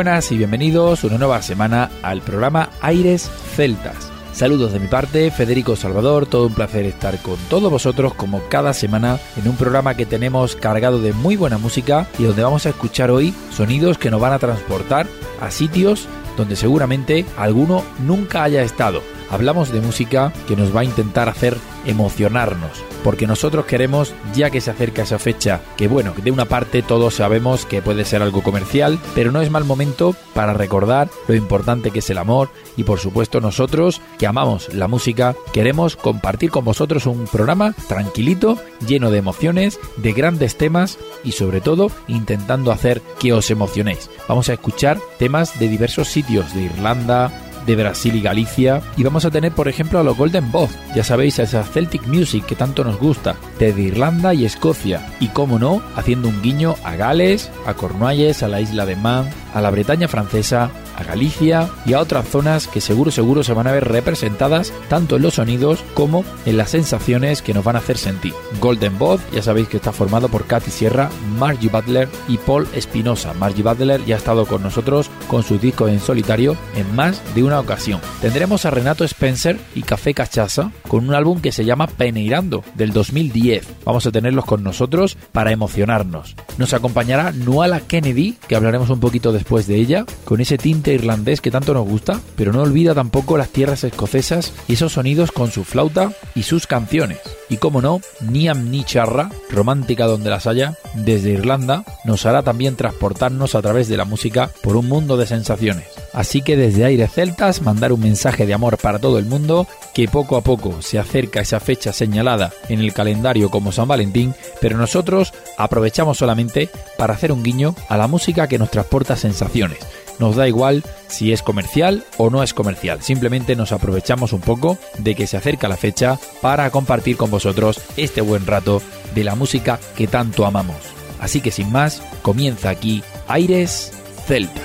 Buenas y bienvenidos una nueva semana al programa Aires Celtas. Saludos de mi parte, Federico Salvador, todo un placer estar con todos vosotros como cada semana en un programa que tenemos cargado de muy buena música y donde vamos a escuchar hoy sonidos que nos van a transportar a sitios donde seguramente alguno nunca haya estado. Hablamos de música que nos va a intentar hacer emocionarnos, porque nosotros queremos, ya que se acerca esa fecha, que bueno, de una parte todos sabemos que puede ser algo comercial, pero no es mal momento para recordar lo importante que es el amor y por supuesto nosotros que amamos la música, queremos compartir con vosotros un programa tranquilito, lleno de emociones, de grandes temas y sobre todo intentando hacer que os emocionéis. Vamos a escuchar temas de diversos sitios de Irlanda, de Brasil y Galicia. Y vamos a tener, por ejemplo, a los Golden Both, ya sabéis, a esa Celtic Music que tanto nos gusta, desde Irlanda y Escocia. Y como no, haciendo un guiño a Gales, a Cornualles, a la isla de Man, a la Bretaña francesa, Galicia y a otras zonas que seguro seguro se van a ver representadas tanto en los sonidos como en las sensaciones que nos van a hacer sentir. Golden Both, ya sabéis que está formado por Katy Sierra, Margie Butler y Paul Espinosa. Margie Butler ya ha estado con nosotros con su disco en solitario en más de una ocasión. Tendremos a Renato Spencer y Café Cachaza con un álbum que se llama Peneirando del 2010. Vamos a tenerlos con nosotros para emocionarnos. Nos acompañará Nuala Kennedy, que hablaremos un poquito después de ella, con ese tinte irlandés que tanto nos gusta, pero no olvida tampoco las tierras escocesas y esos sonidos con su flauta y sus canciones. Y como no, Niam Ni Charra, romántica donde las haya, desde Irlanda, nos hará también transportarnos a través de la música por un mundo de sensaciones. Así que desde Aires Celtas mandar un mensaje de amor para todo el mundo, que poco a poco se acerca esa fecha señalada en el calendario como San Valentín, pero nosotros aprovechamos solamente para hacer un guiño a la música que nos transporta sensaciones nos da igual si es comercial o no es comercial. Simplemente nos aprovechamos un poco de que se acerca la fecha para compartir con vosotros este buen rato de la música que tanto amamos. Así que sin más, comienza aquí Aires Celtas.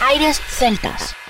Aires Celtas.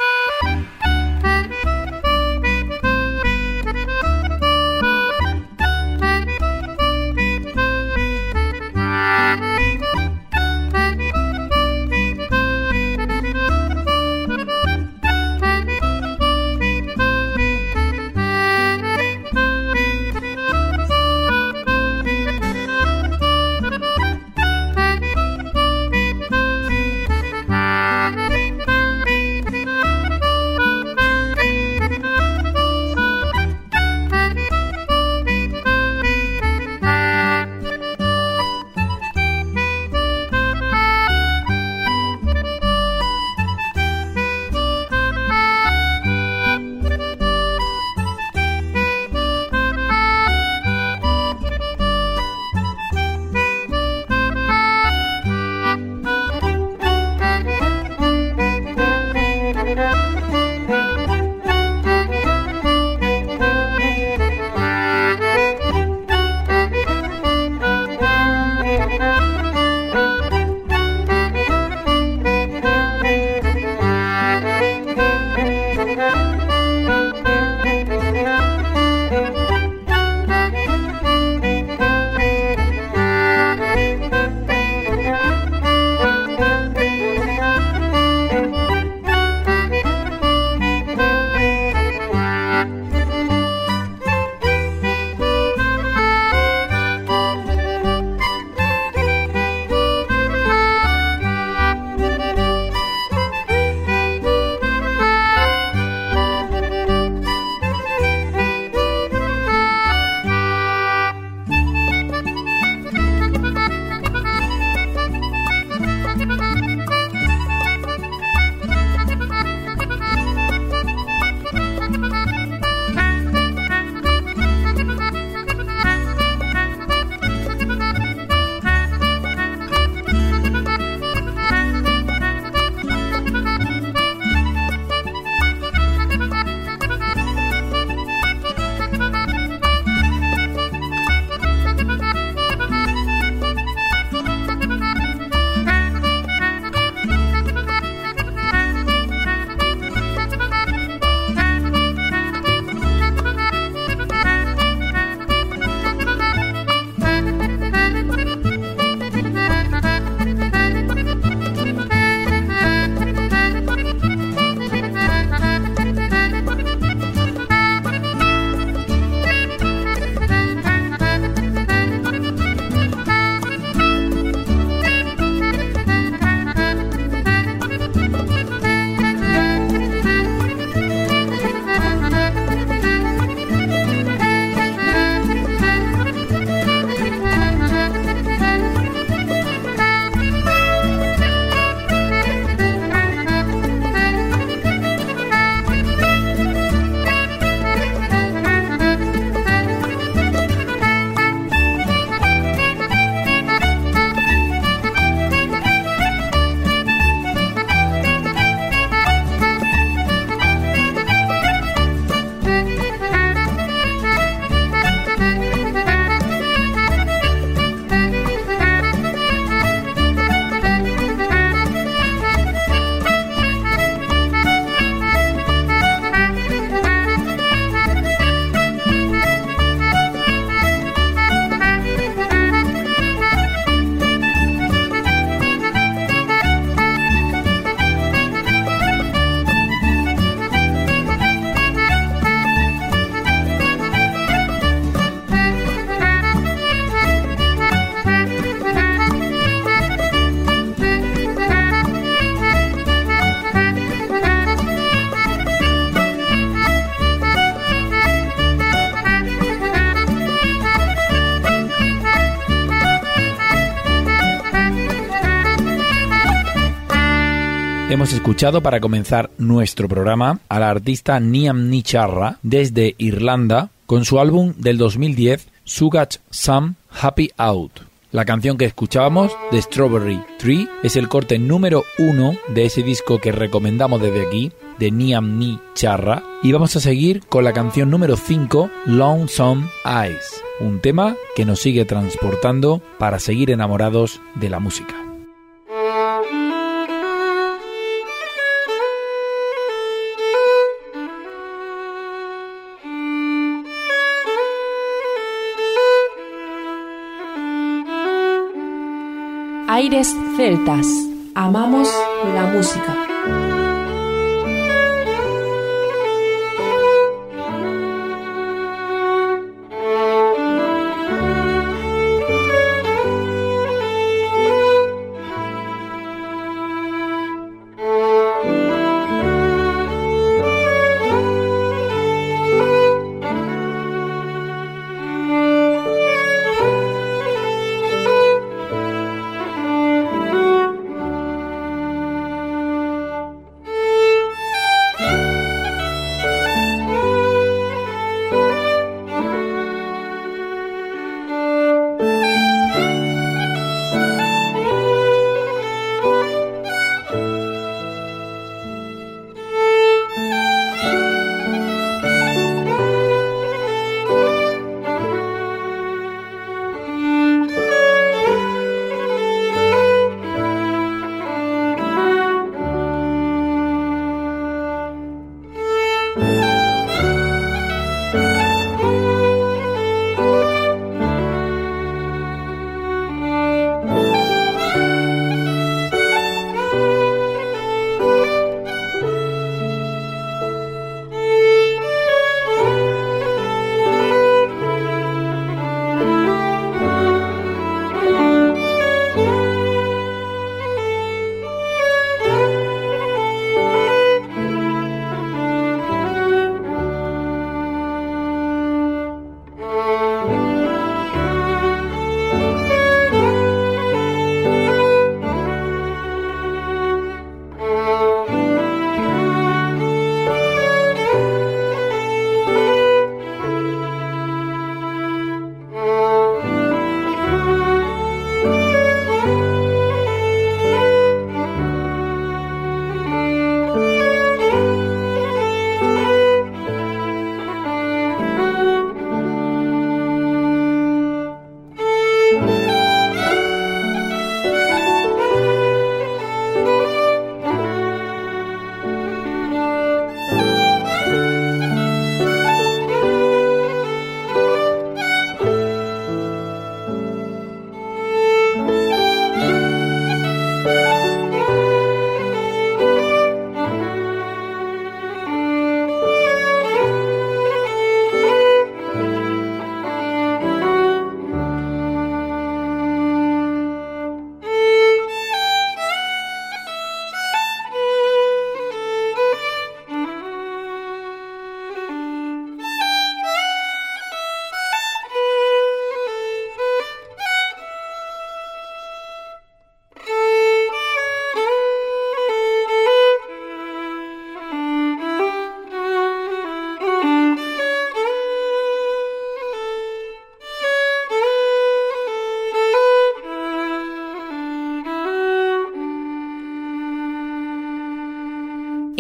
Escuchado para comenzar nuestro programa a la artista Niam Nicharra desde Irlanda con su álbum del 2010 Sugach Sam Happy Out. La canción que escuchábamos, The Strawberry Tree, es el corte número uno de ese disco que recomendamos desde aquí, de Niam Ni Charra. Y vamos a seguir con la canción número 5, Lonesome Eyes, un tema que nos sigue transportando para seguir enamorados de la música. Aires celtas. Amamos la música.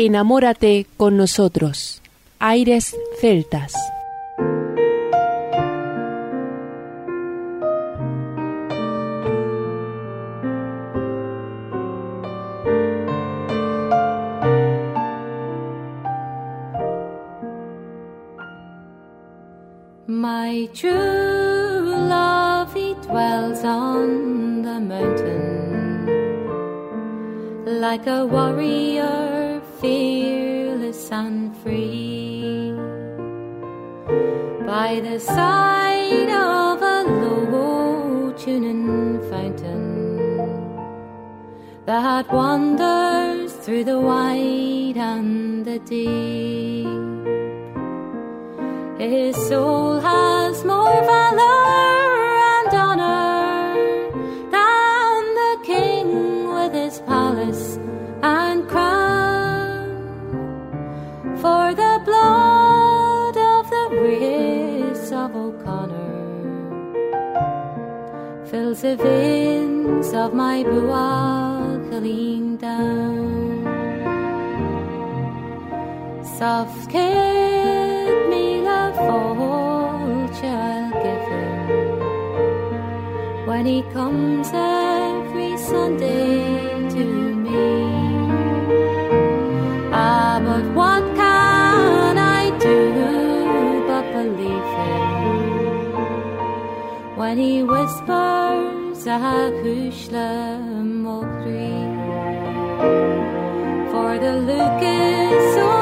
Enamórate con nosotros. Aires Celtas. The veins of my buachaline down. Soft kid me love all shall give him when he comes every Sunday to me. Ah, but what can I do but believe him when he whispers Sahusla Mokri for the Lucas.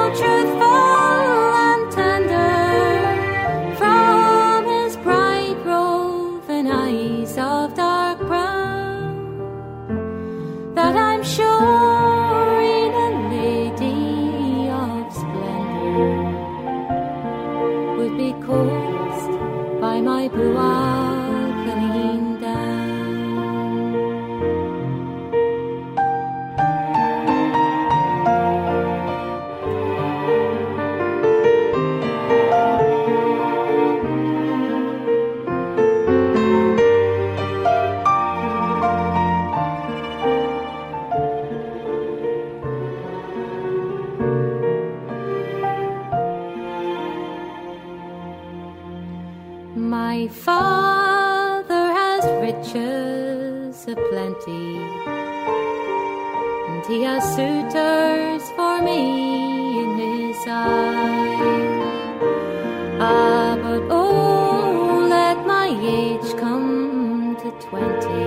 Ah, but oh, let my age come to twenty.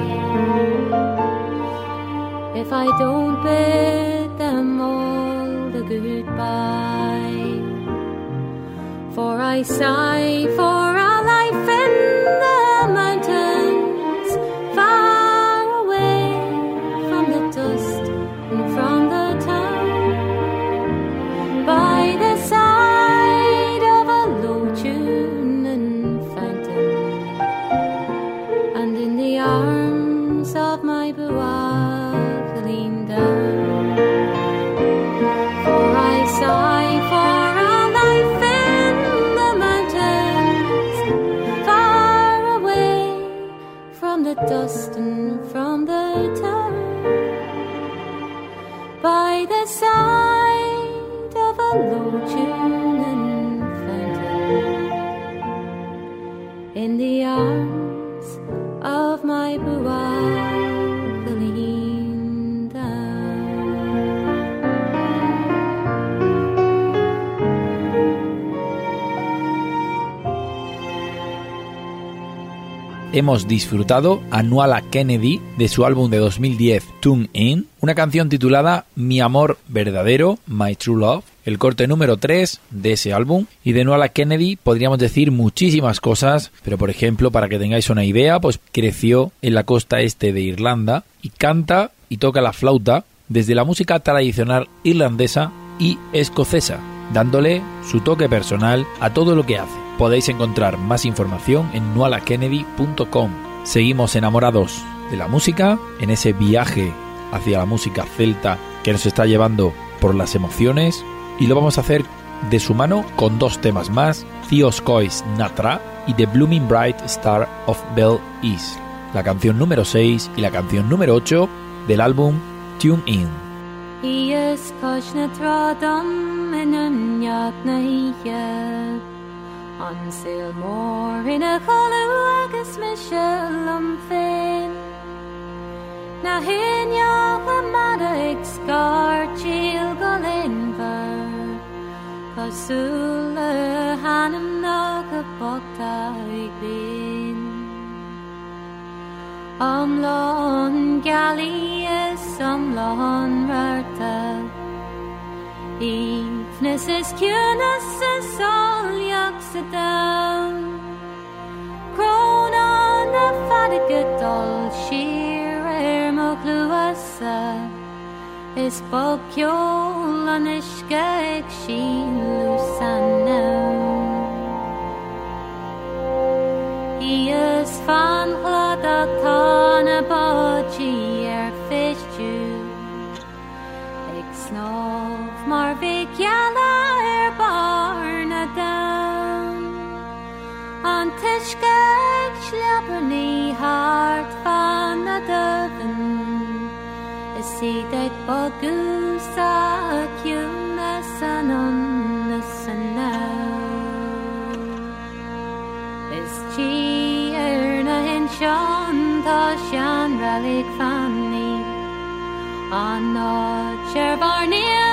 If I don't bid them all the goodbye. For I sigh for hemos disfrutado a Nuala Kennedy de su álbum de 2010 Tune In, una canción titulada Mi amor verdadero, My True Love, el corte número 3 de ese álbum. Y de Nuala Kennedy podríamos decir muchísimas cosas, pero por ejemplo, para que tengáis una idea, pues creció en la costa este de Irlanda y canta y toca la flauta desde la música tradicional irlandesa y escocesa, dándole su toque personal a todo lo que hace. Podéis encontrar más información en nualakennedy.com. Seguimos enamorados de la música, en ese viaje hacia la música celta que nos está llevando por las emociones y lo vamos a hacer de su mano con dos temas más, Theos Cois Natra y The Blooming Bright Star of Bell East, la canción número 6 y la canción número 8 del álbum Tune In. In An sail mór in a agus me se am féin Na héneach a mad ag scar tíal go linver Cosú le hanam ná go bota ag bin. Am lán galí is am Ifnes Nefses kjønese saljaksedal Kronan er ferdiget all skirer mokluasa. Is bokjolan iske ek skilusanne I es fan glada tane bad Mar vikjalar er barna dan An tiskeg slapper ni hart fanna døven Is si deit bogusa kjuna sanonna sanna És chi erna hen shan ta shan ralik fanni An no chervarnia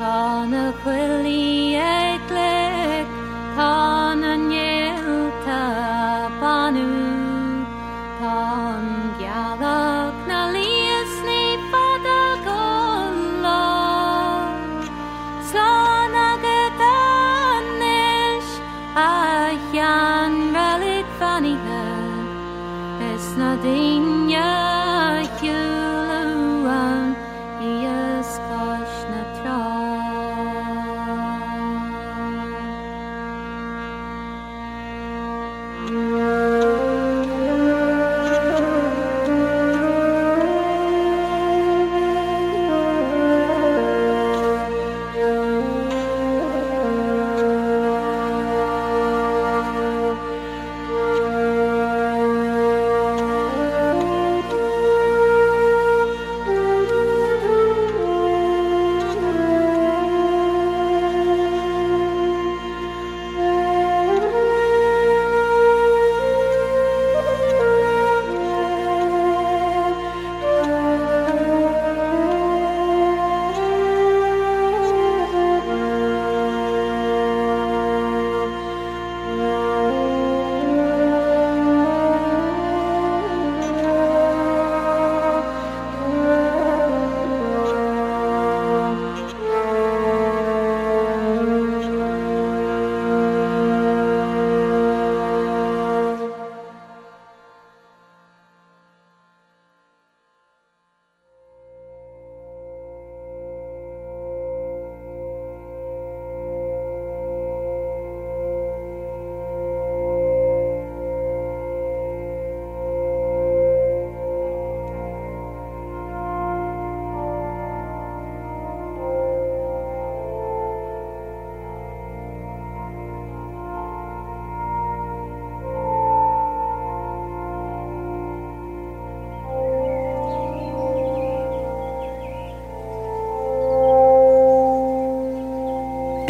Tá na chuilí ag le tá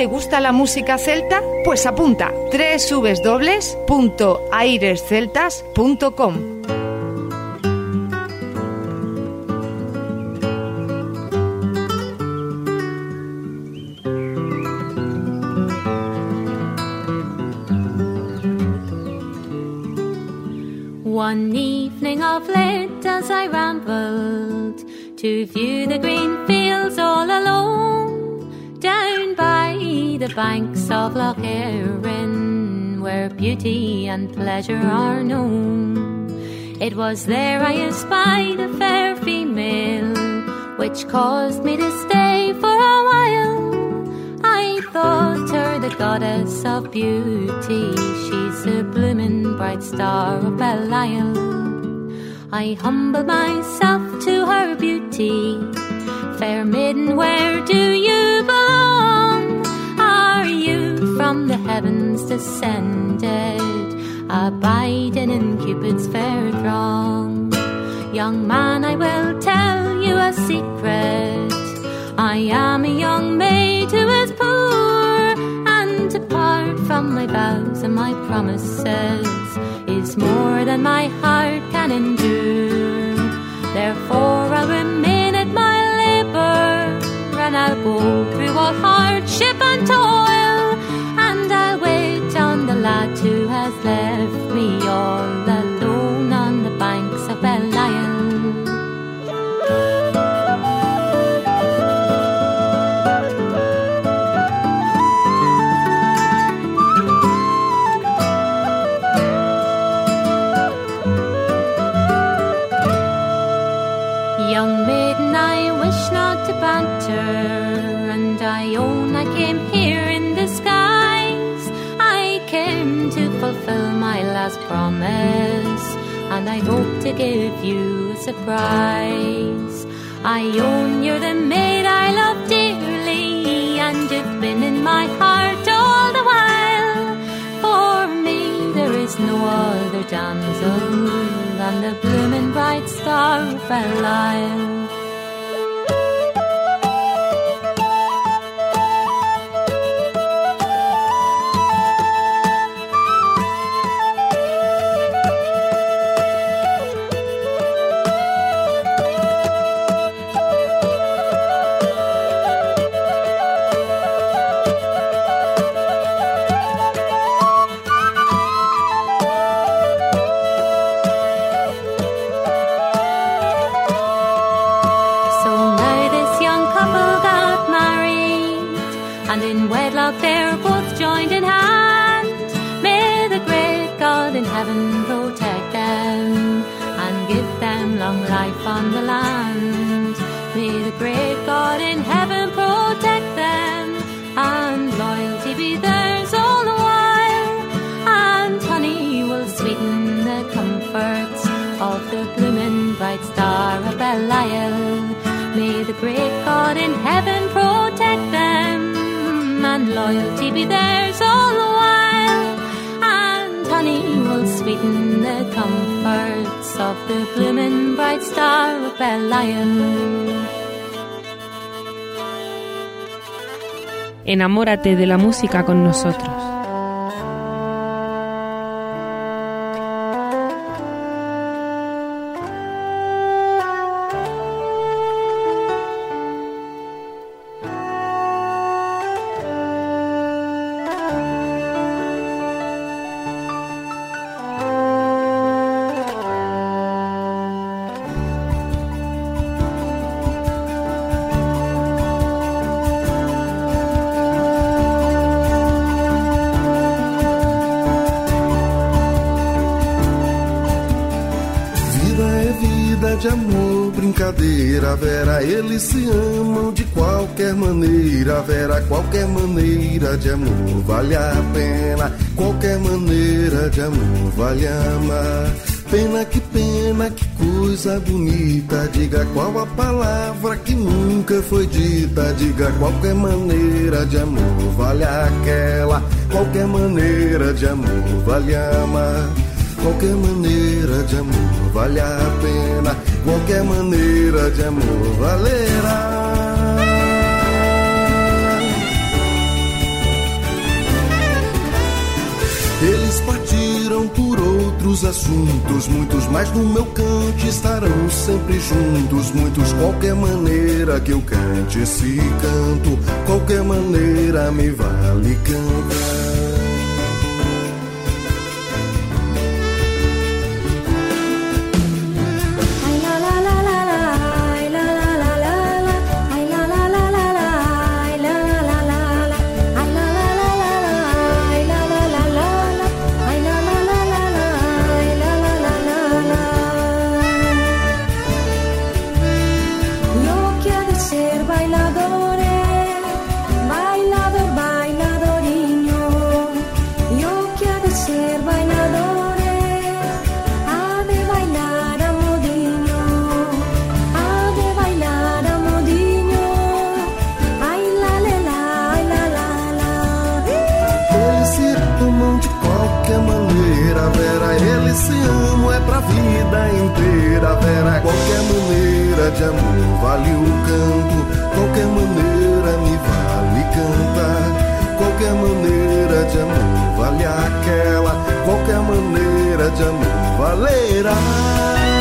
¿Te gusta la música celta? Pues apunta www.airesceltas.com. One evening of late as I rambled to view the green fields the banks of Loch Erin where beauty and pleasure are known. It was there I espied a fair female which caused me to stay for a while. I thought her the goddess of beauty. She's a blooming bright star of Belial. I humble myself to her beauty. Fair maiden, where do you belong? From the heavens descended, abiding in Cupid's fair throng? Young man, I will tell you a secret. I am a young maid who is poor, and to part from my vows and my promises is more than my heart can endure. Therefore, I'll remain at my labor, and I'll go through all hardship and toil, Latu has left me all alone. To give you a surprise. I own you're the maid I love dearly. And you've been in my heart all the while. For me, there is no other damsel than the blooming bright star of Belial. So Enamórate de la música con nosotros. De amor, brincadeira, Vera. Eles se amam de qualquer maneira, Vera. Qualquer maneira de amor vale a pena. Qualquer maneira de amor vale amar. Pena que pena, que coisa bonita. Diga qual a palavra que nunca foi dita. Diga qualquer maneira de amor vale aquela. Qualquer maneira de amor vale amar. Qualquer maneira de amor vale a pena. Qualquer maneira de amor valerá. Eles partiram por outros assuntos, muitos, mas no meu cante estarão sempre juntos. Muitos, qualquer maneira que eu cante esse canto, qualquer maneira me vale cantar. Eles se amam é pra vida inteira, Vera. Qualquer maneira de amor vale o canto. Qualquer maneira me vale cantar. Qualquer maneira de amor vale aquela. Qualquer maneira de amor valerá.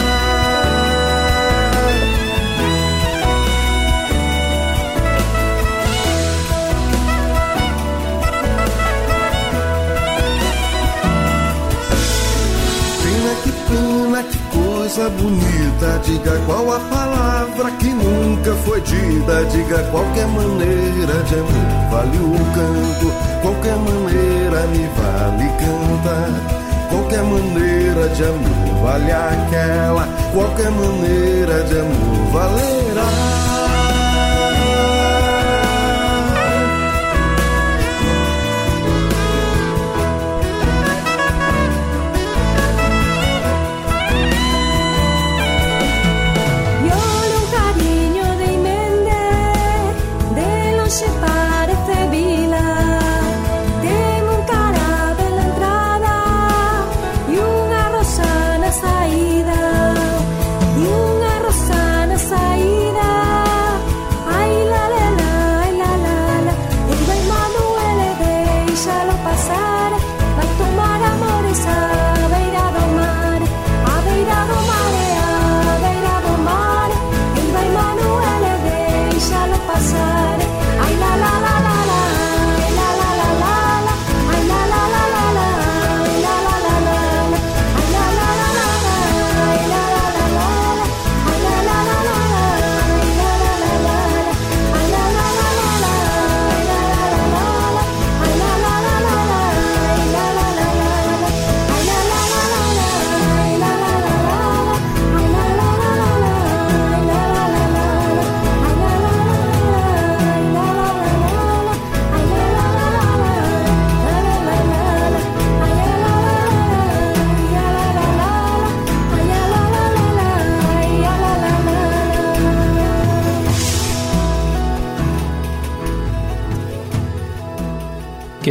Bonita. Diga qual a palavra que nunca foi dita. Diga qualquer maneira de amor vale o canto. Qualquer maneira me vale cantar. Qualquer maneira de amor vale aquela. Qualquer maneira de amor valerá.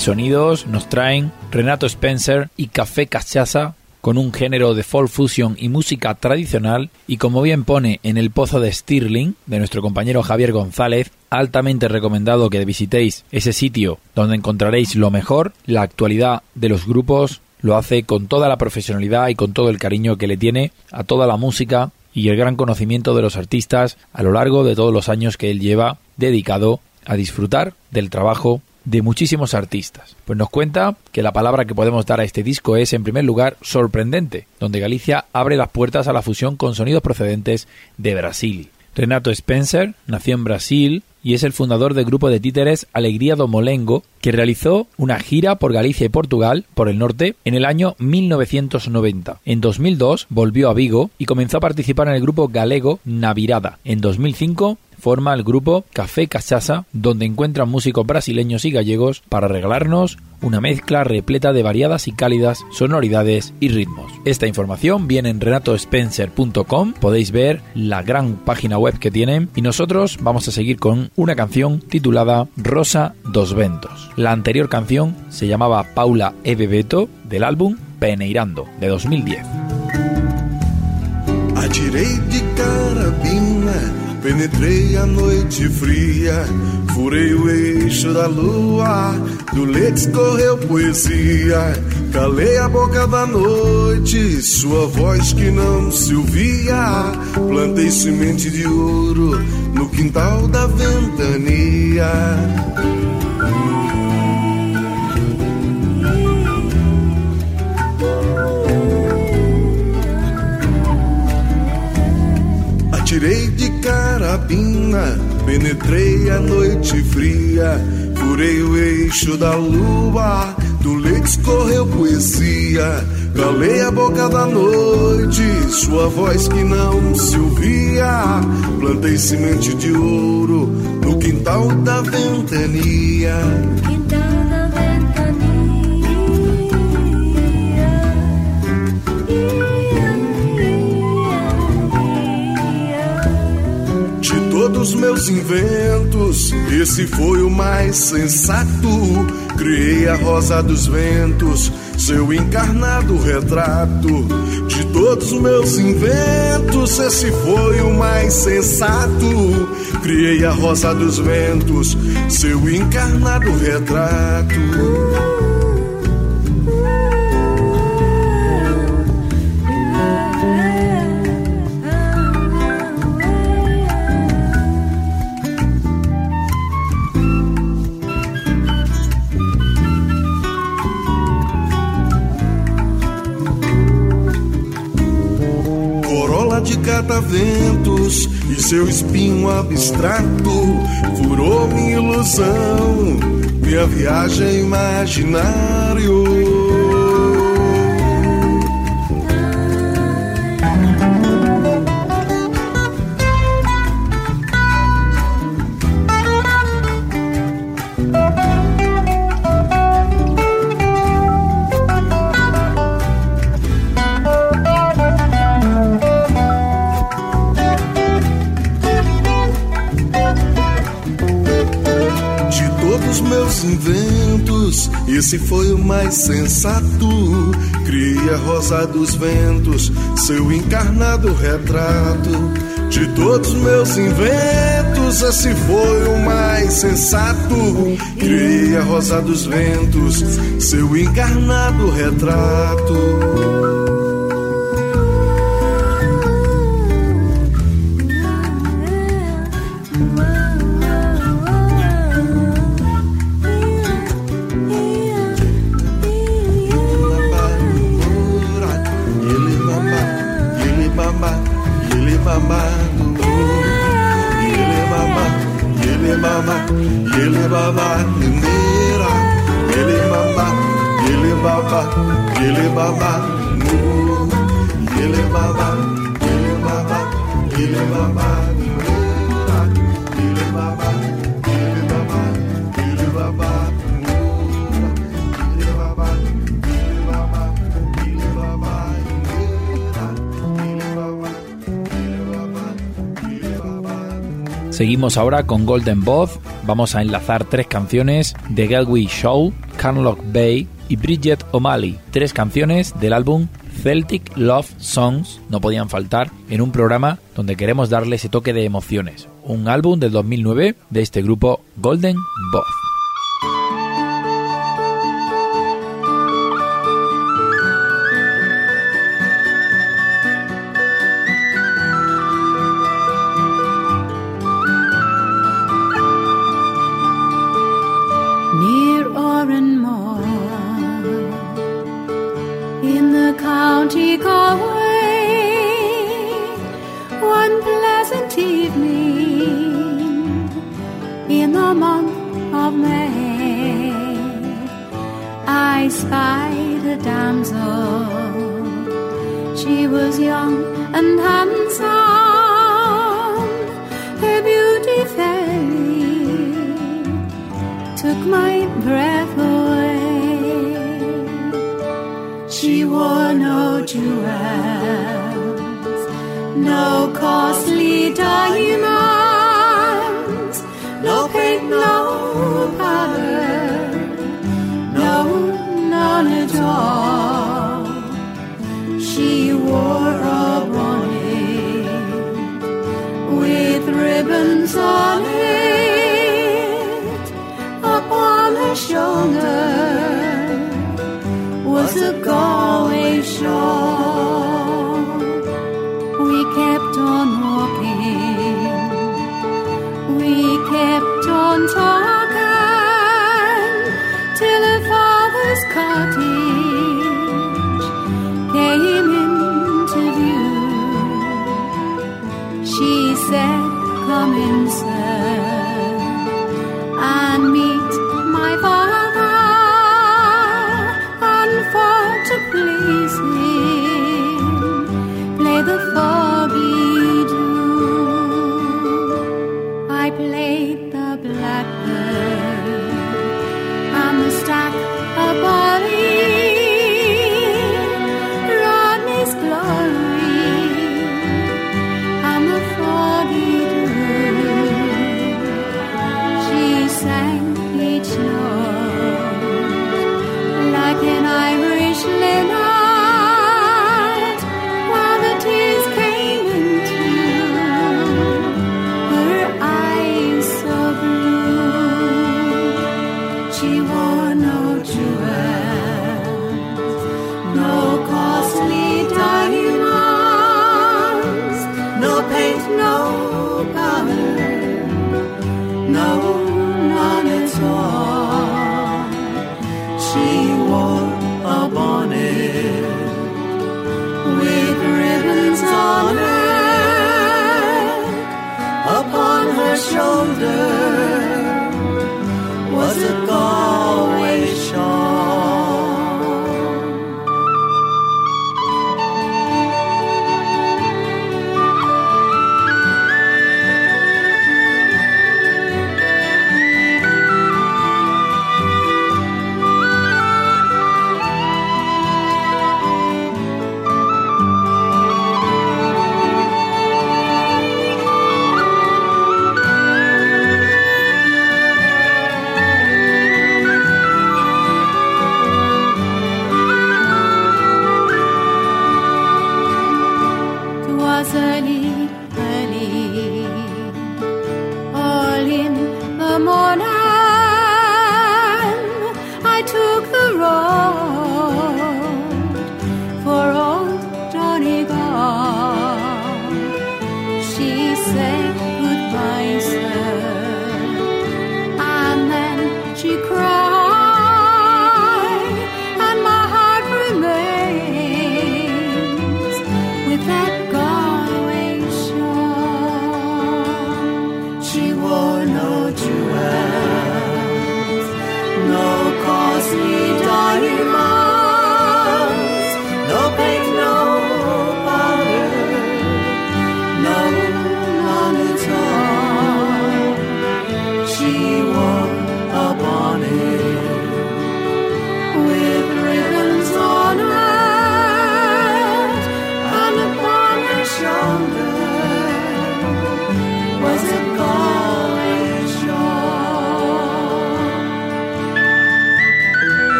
Sonidos nos traen Renato Spencer y Café Cachaza con un género de folk fusion y música tradicional y como bien pone en el pozo de Stirling de nuestro compañero Javier González, altamente recomendado que visitéis ese sitio donde encontraréis lo mejor, la actualidad de los grupos lo hace con toda la profesionalidad y con todo el cariño que le tiene a toda la música y el gran conocimiento de los artistas a lo largo de todos los años que él lleva dedicado a disfrutar del trabajo de muchísimos artistas. Pues nos cuenta que la palabra que podemos dar a este disco es, en primer lugar, sorprendente, donde Galicia abre las puertas a la fusión con sonidos procedentes de Brasil. Renato Spencer nació en Brasil y es el fundador del grupo de títeres Alegría do Molengo, que realizó una gira por Galicia y Portugal, por el norte, en el año 1990. En 2002 volvió a Vigo y comenzó a participar en el grupo galego Navirada. En 2005 forma el grupo Café Cachaza, donde encuentran músicos brasileños y gallegos para regalarnos una mezcla repleta de variadas y cálidas sonoridades y ritmos. Esta información viene en renatospencer.com, podéis ver la gran página web que tienen y nosotros vamos a seguir con una canción titulada Rosa dos Ventos. La anterior canción se llamaba Paula e Bebeto del álbum Peneirando de 2010. Penetrei a noite fria, furei o eixo da lua, do leite escorreu poesia, calei a boca da noite, sua voz que não se ouvia, plantei semente de ouro no quintal da ventania. Tirei de carabina, penetrei a noite fria, furei o eixo da lua, do leite escorreu poesia, calei a boca da noite, sua voz que não se ouvia, plantei semente de ouro no quintal da ventania. Todos meus inventos, esse foi o mais sensato. Criei a rosa dos ventos, seu encarnado retrato. De todos meus inventos, esse foi o mais sensato. Criei a rosa dos ventos, seu encarnado retrato. E seu espinho abstrato furou minha ilusão, minha viagem imaginário. Esse foi o mais sensato. Criei a rosa dos ventos, seu encarnado retrato. De todos meus inventos, esse foi o mais sensato. Criei a rosa dos ventos, seu encarnado retrato. Seguimos ahora con Golden Both vamos a enlazar tres canciones de Galway Show, Carnlock Bay y Bridget O'Malley, tres canciones del álbum Celtic Love Songs no podían faltar en un programa donde queremos darle ese toque de emociones. Un álbum del 2009 de este grupo Golden Both. Spied a damsel. She was young and handsome. Her beauty fairly took my breath away. She wore no jewels, no costly diamonds, sun.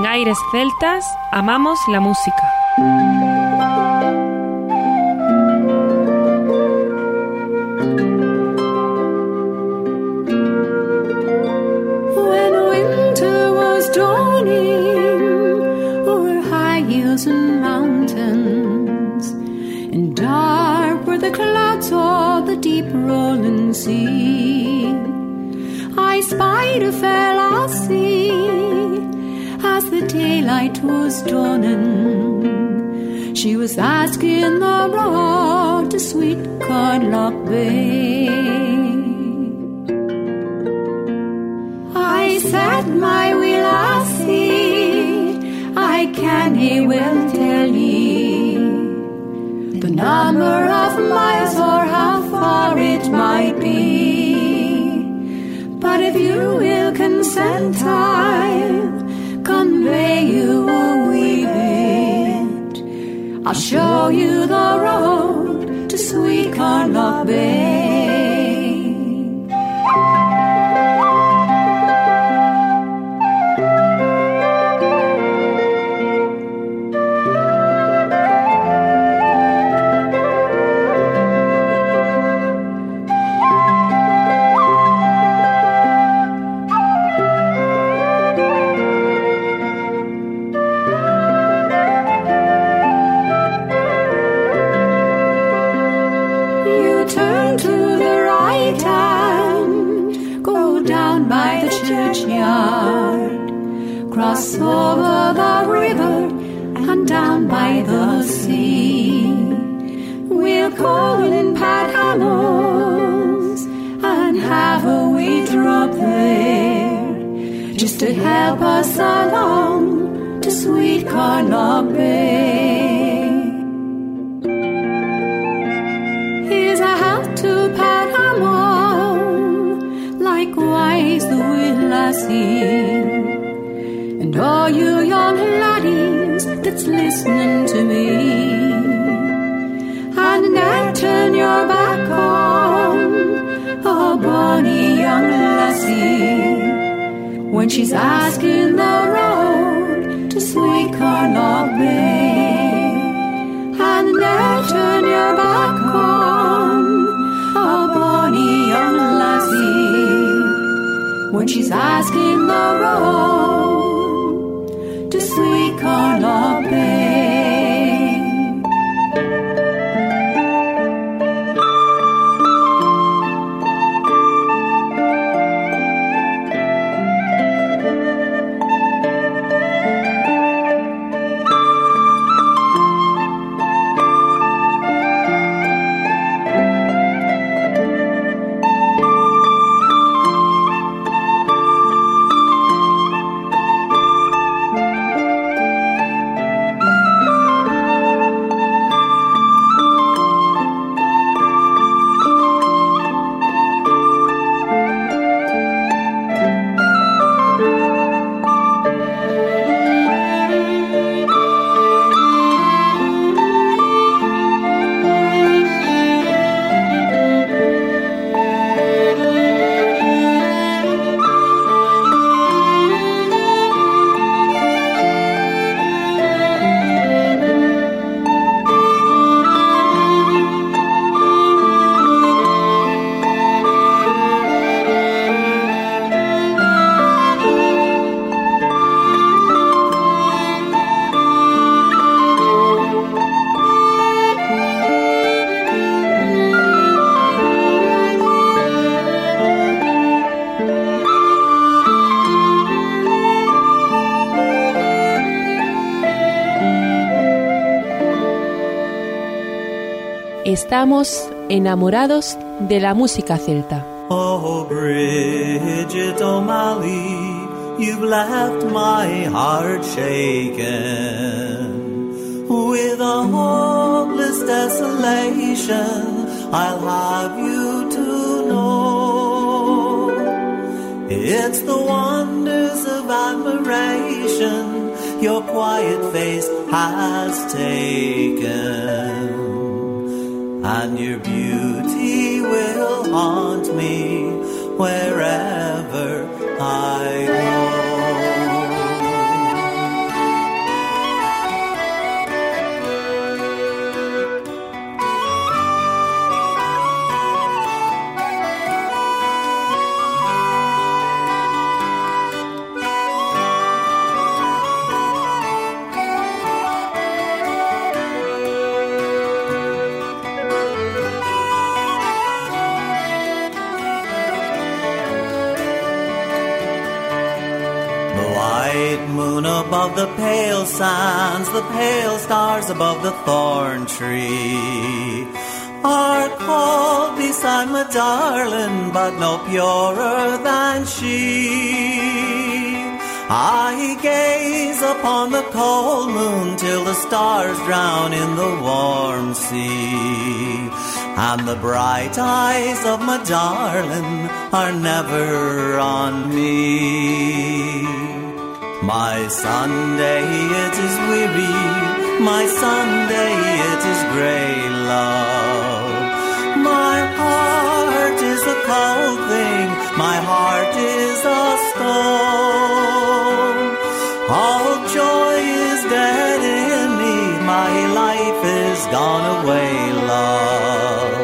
Aires celtas, amamos la música. Daylight was dawning. She was asking the road to sweet Cornlock Bay. I said, my wee see, I can he will tell ye the number of miles or how far it might be. But if you will consent, I'll convey you a wee bit. I'll show you the road to sweet Carlock Bay. Down by the sea. We'll call in Pat and have a wee drop there, just to help us along to sweet Carnock Bay. Here's a hat to Pat likewise the wee lassie. And all you that's listening to me. And now turn your back on a bonny young lassie when she's asking the road to sweet Carnock Bay. And now turn your back on a bonny young lassie when she's asking the road sui carla Estamos enamorados de la música celta. Oh, Bridget O'Malley, you've left my heart shaken. With a hopeless desolation, I'll have you to know. It's the wonders of admiration your quiet face has taken and your beauty will haunt me wherever above the pale sands, the pale stars above the thorn tree are called beside my darling, but no purer than she. I gaze upon the cold moon till the stars drown in the warm sea. And the bright eyes of my darling are never on me. My Sunday it is weary, my Sunday it is grey love. My heart is a cold thing, my heart is a stone. All joy is dead in me, my life is gone away, love.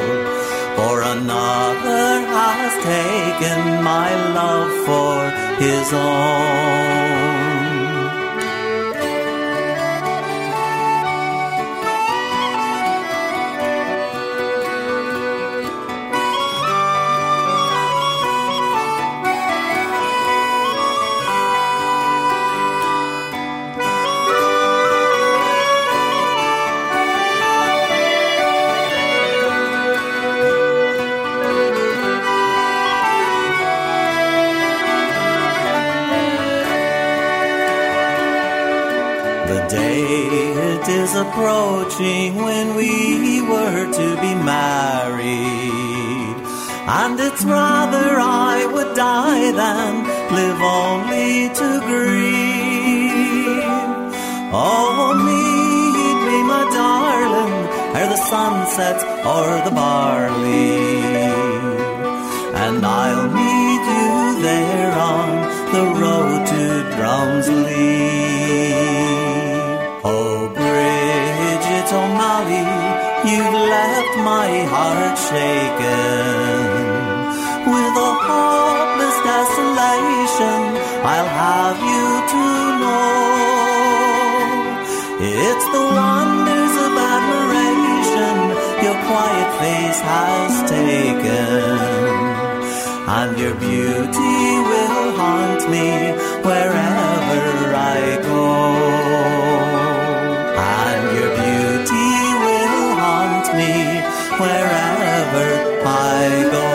For another has taken my love for his own. Is approaching when we were to be married. And it's rather I would die than live only to grieve. Oh, meet me, my darling, ere the sun sets o'er the barley. And I'll meet you there on the road to Drumsley. My heart shaken. With a hopeless desolation, I'll have you to know. It's the wonders of admiration your quiet face has taken. And your beauty will haunt me wherever I go. Wherever I go.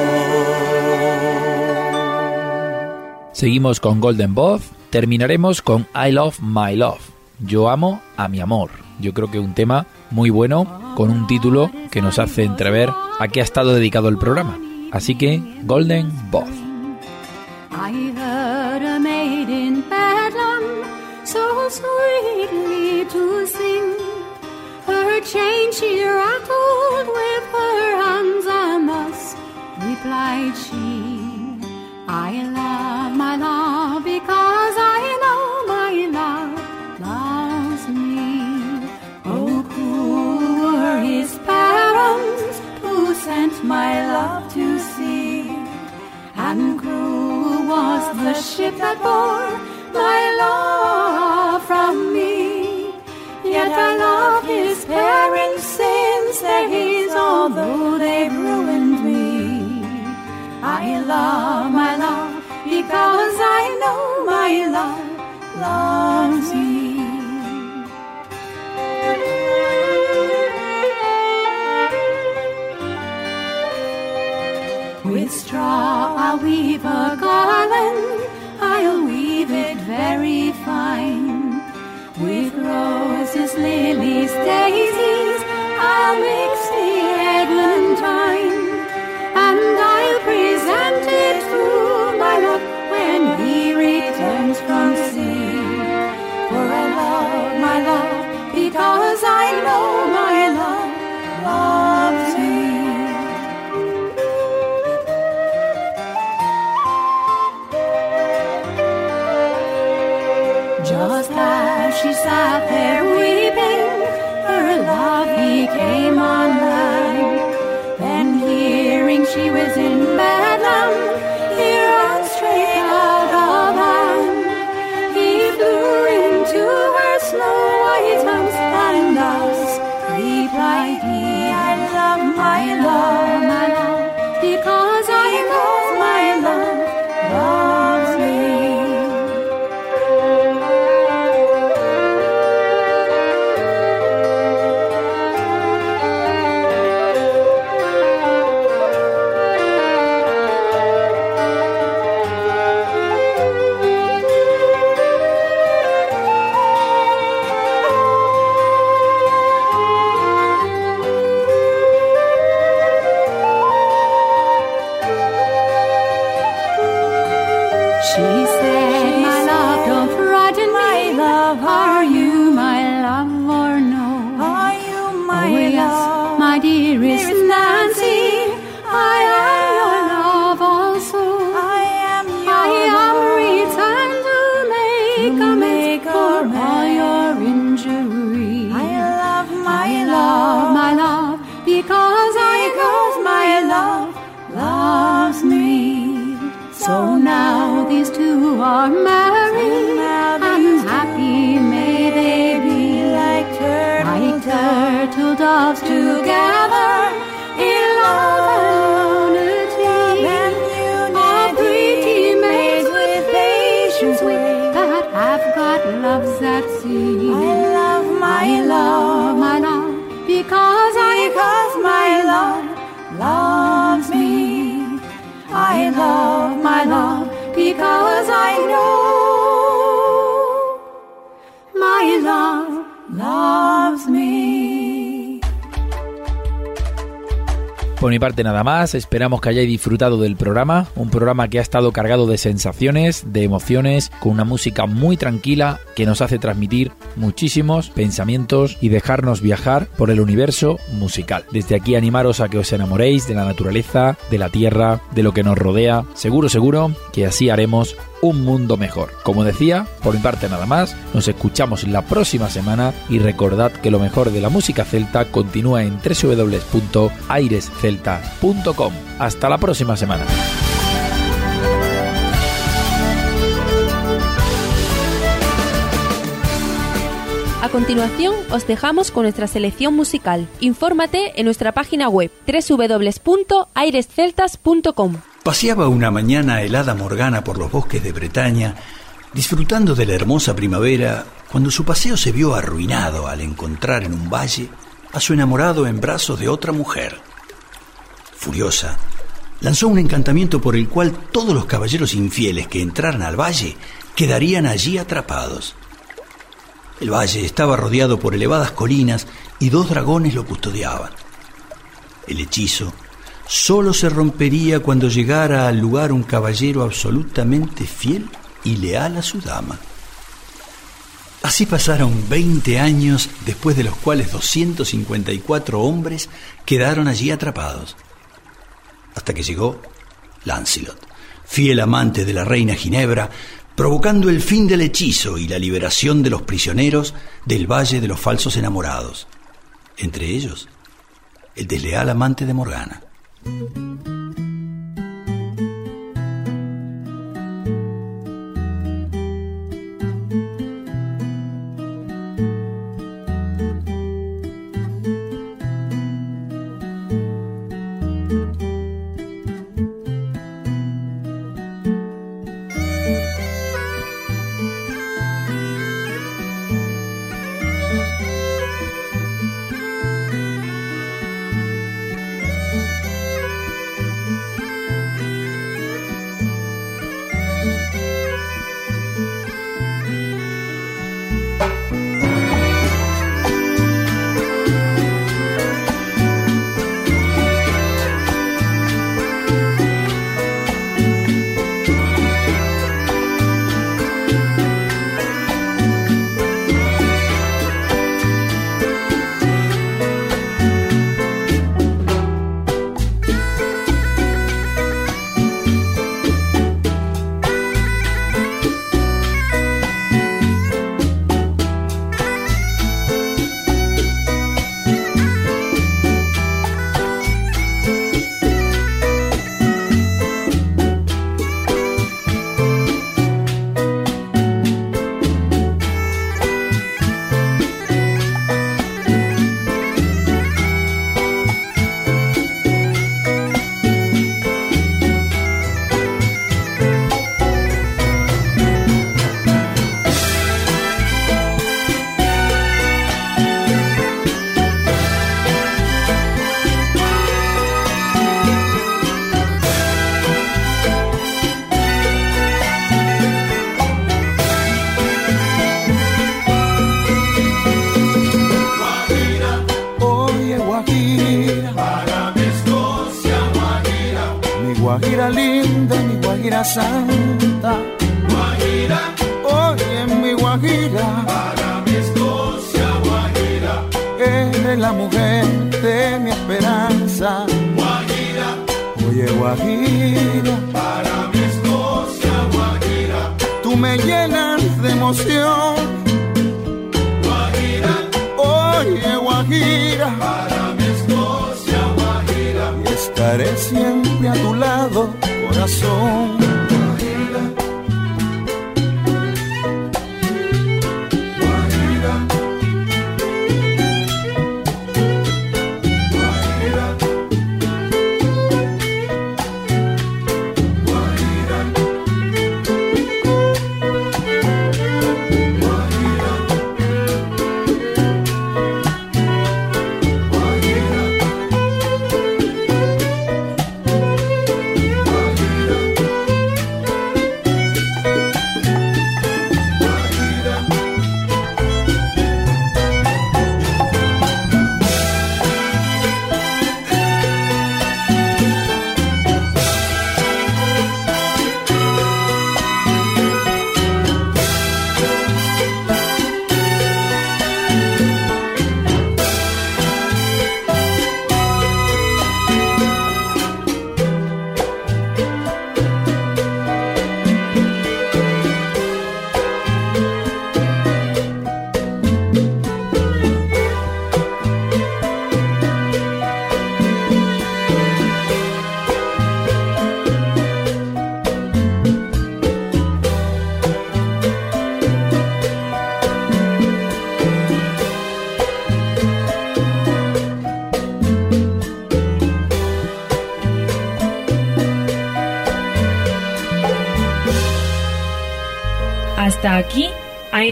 Seguimos con Golden Both, terminaremos con I Love My Love. Yo amo a mi amor. Yo creo que un tema muy bueno con un título que nos hace entrever a qué ha estado dedicado el programa. Así que Golden Both. I heard a maid in Bedlam so sweetly to sing. Her chain she rattled with replied she. I love my love because I know my love loves me. Oh, who were his parents who sent my love to sea? And cruel was the ship that bore my love from me. Yet I love love my love because I know my love loves me. With straw I'll weave a garland, I'll weave it very fine. With roses, lilies, daisies, I'll mix she Por mi parte nada más, esperamos que hayáis disfrutado del programa, un programa que ha estado cargado de sensaciones, de emociones, con una música muy tranquila que nos hace transmitir muchísimos pensamientos y dejarnos viajar por el universo musical. Desde aquí animaros a que os enamoréis de la naturaleza, de la tierra, de lo que nos rodea. Seguro, seguro que así haremos un mundo mejor. Como decía, por mi parte nada más, nos escuchamos la próxima semana y recordad que lo mejor de la música celta continúa en www.airescelta.com. Hasta la próxima semana. A continuación, os dejamos con nuestra selección musical. Infórmate en nuestra página web www.airesceltas.com. Paseaba una mañana helada Morgana por los bosques de Bretaña, disfrutando de la hermosa primavera, cuando su paseo se vio arruinado al encontrar en un valle a su enamorado en brazos de otra mujer. Furiosa, lanzó un encantamiento por el cual todos los caballeros infieles que entraran al valle quedarían allí atrapados. El valle estaba rodeado por elevadas colinas y dos dragones lo custodiaban. El hechizo solo se rompería cuando llegara al lugar un caballero absolutamente fiel y leal a su dama. Así pasaron 20 años después de los cuales 254 hombres quedaron allí atrapados. Hasta que llegó Lancelot, fiel amante de la reina Ginebra, provocando el fin del hechizo y la liberación de los prisioneros del Valle de los Falsos Enamorados. Entre ellos, el desleal amante de Morgana. Música Para mi Escocia, Guajira. Y estaré siempre a tu lado, corazón.